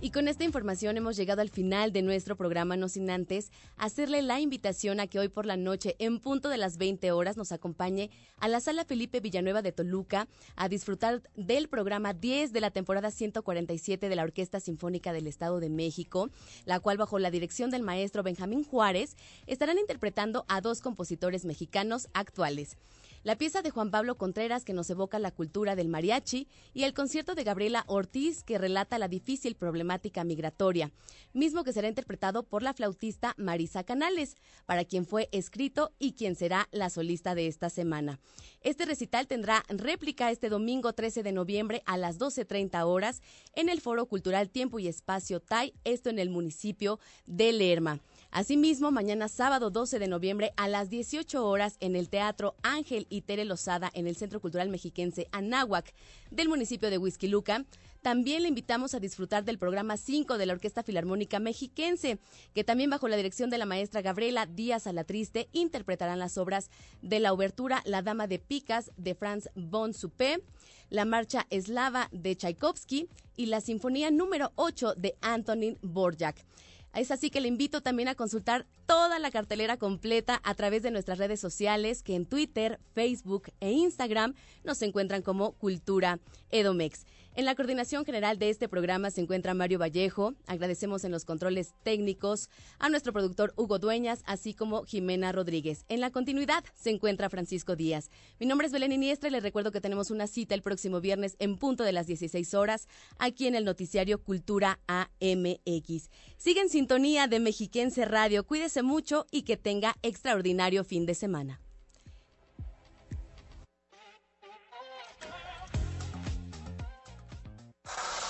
Y con esta información hemos llegado al final de nuestro programa, no sin antes hacerle la invitación a que hoy por la noche, en punto de las 20 horas, nos acompañe a la Sala Felipe Villanueva de Toluca a disfrutar del programa 10 de la temporada 147 de la Orquesta Sinfónica del Estado de México, la cual bajo la dirección del maestro Benjamín Juárez estarán interpretando a dos compositores mexicanos actuales la pieza de Juan Pablo Contreras que nos evoca la cultura del mariachi y el concierto de Gabriela Ortiz que relata la difícil problemática migratoria, mismo que será interpretado por la flautista Marisa Canales, para quien fue escrito y quien será la solista de esta semana. Este recital tendrá réplica este domingo 13 de noviembre a las 12.30 horas en el Foro Cultural Tiempo y Espacio TAI, esto en el municipio de Lerma. Asimismo, mañana sábado 12 de noviembre a las 18 horas en el Teatro Ángel y Tere Lozada en el Centro Cultural Mexiquense Anáhuac del municipio de Huizquiluca, también le invitamos a disfrutar del programa 5 de la Orquesta Filarmónica Mexiquense, que también bajo la dirección de la maestra Gabriela Díaz Alatriste interpretarán las obras de la obertura La Dama de Picas de Franz von Suppé, la Marcha Eslava de Tchaikovsky y la Sinfonía número 8 de Antonin Borjak. Es así que le invito también a consultar toda la cartelera completa a través de nuestras redes sociales que en Twitter, Facebook e Instagram nos encuentran como Cultura Edomex. En la coordinación general de este programa se encuentra Mario Vallejo. Agradecemos en los controles técnicos a nuestro productor Hugo Dueñas, así como Jimena Rodríguez. En la continuidad se encuentra Francisco Díaz. Mi nombre es Belén Iniestra y les recuerdo que tenemos una cita el próximo viernes en punto de las 16 horas aquí en el noticiario Cultura AMX. Sigue en sintonía de Mexiquense Radio. Cuídese mucho y que tenga extraordinario fin de semana.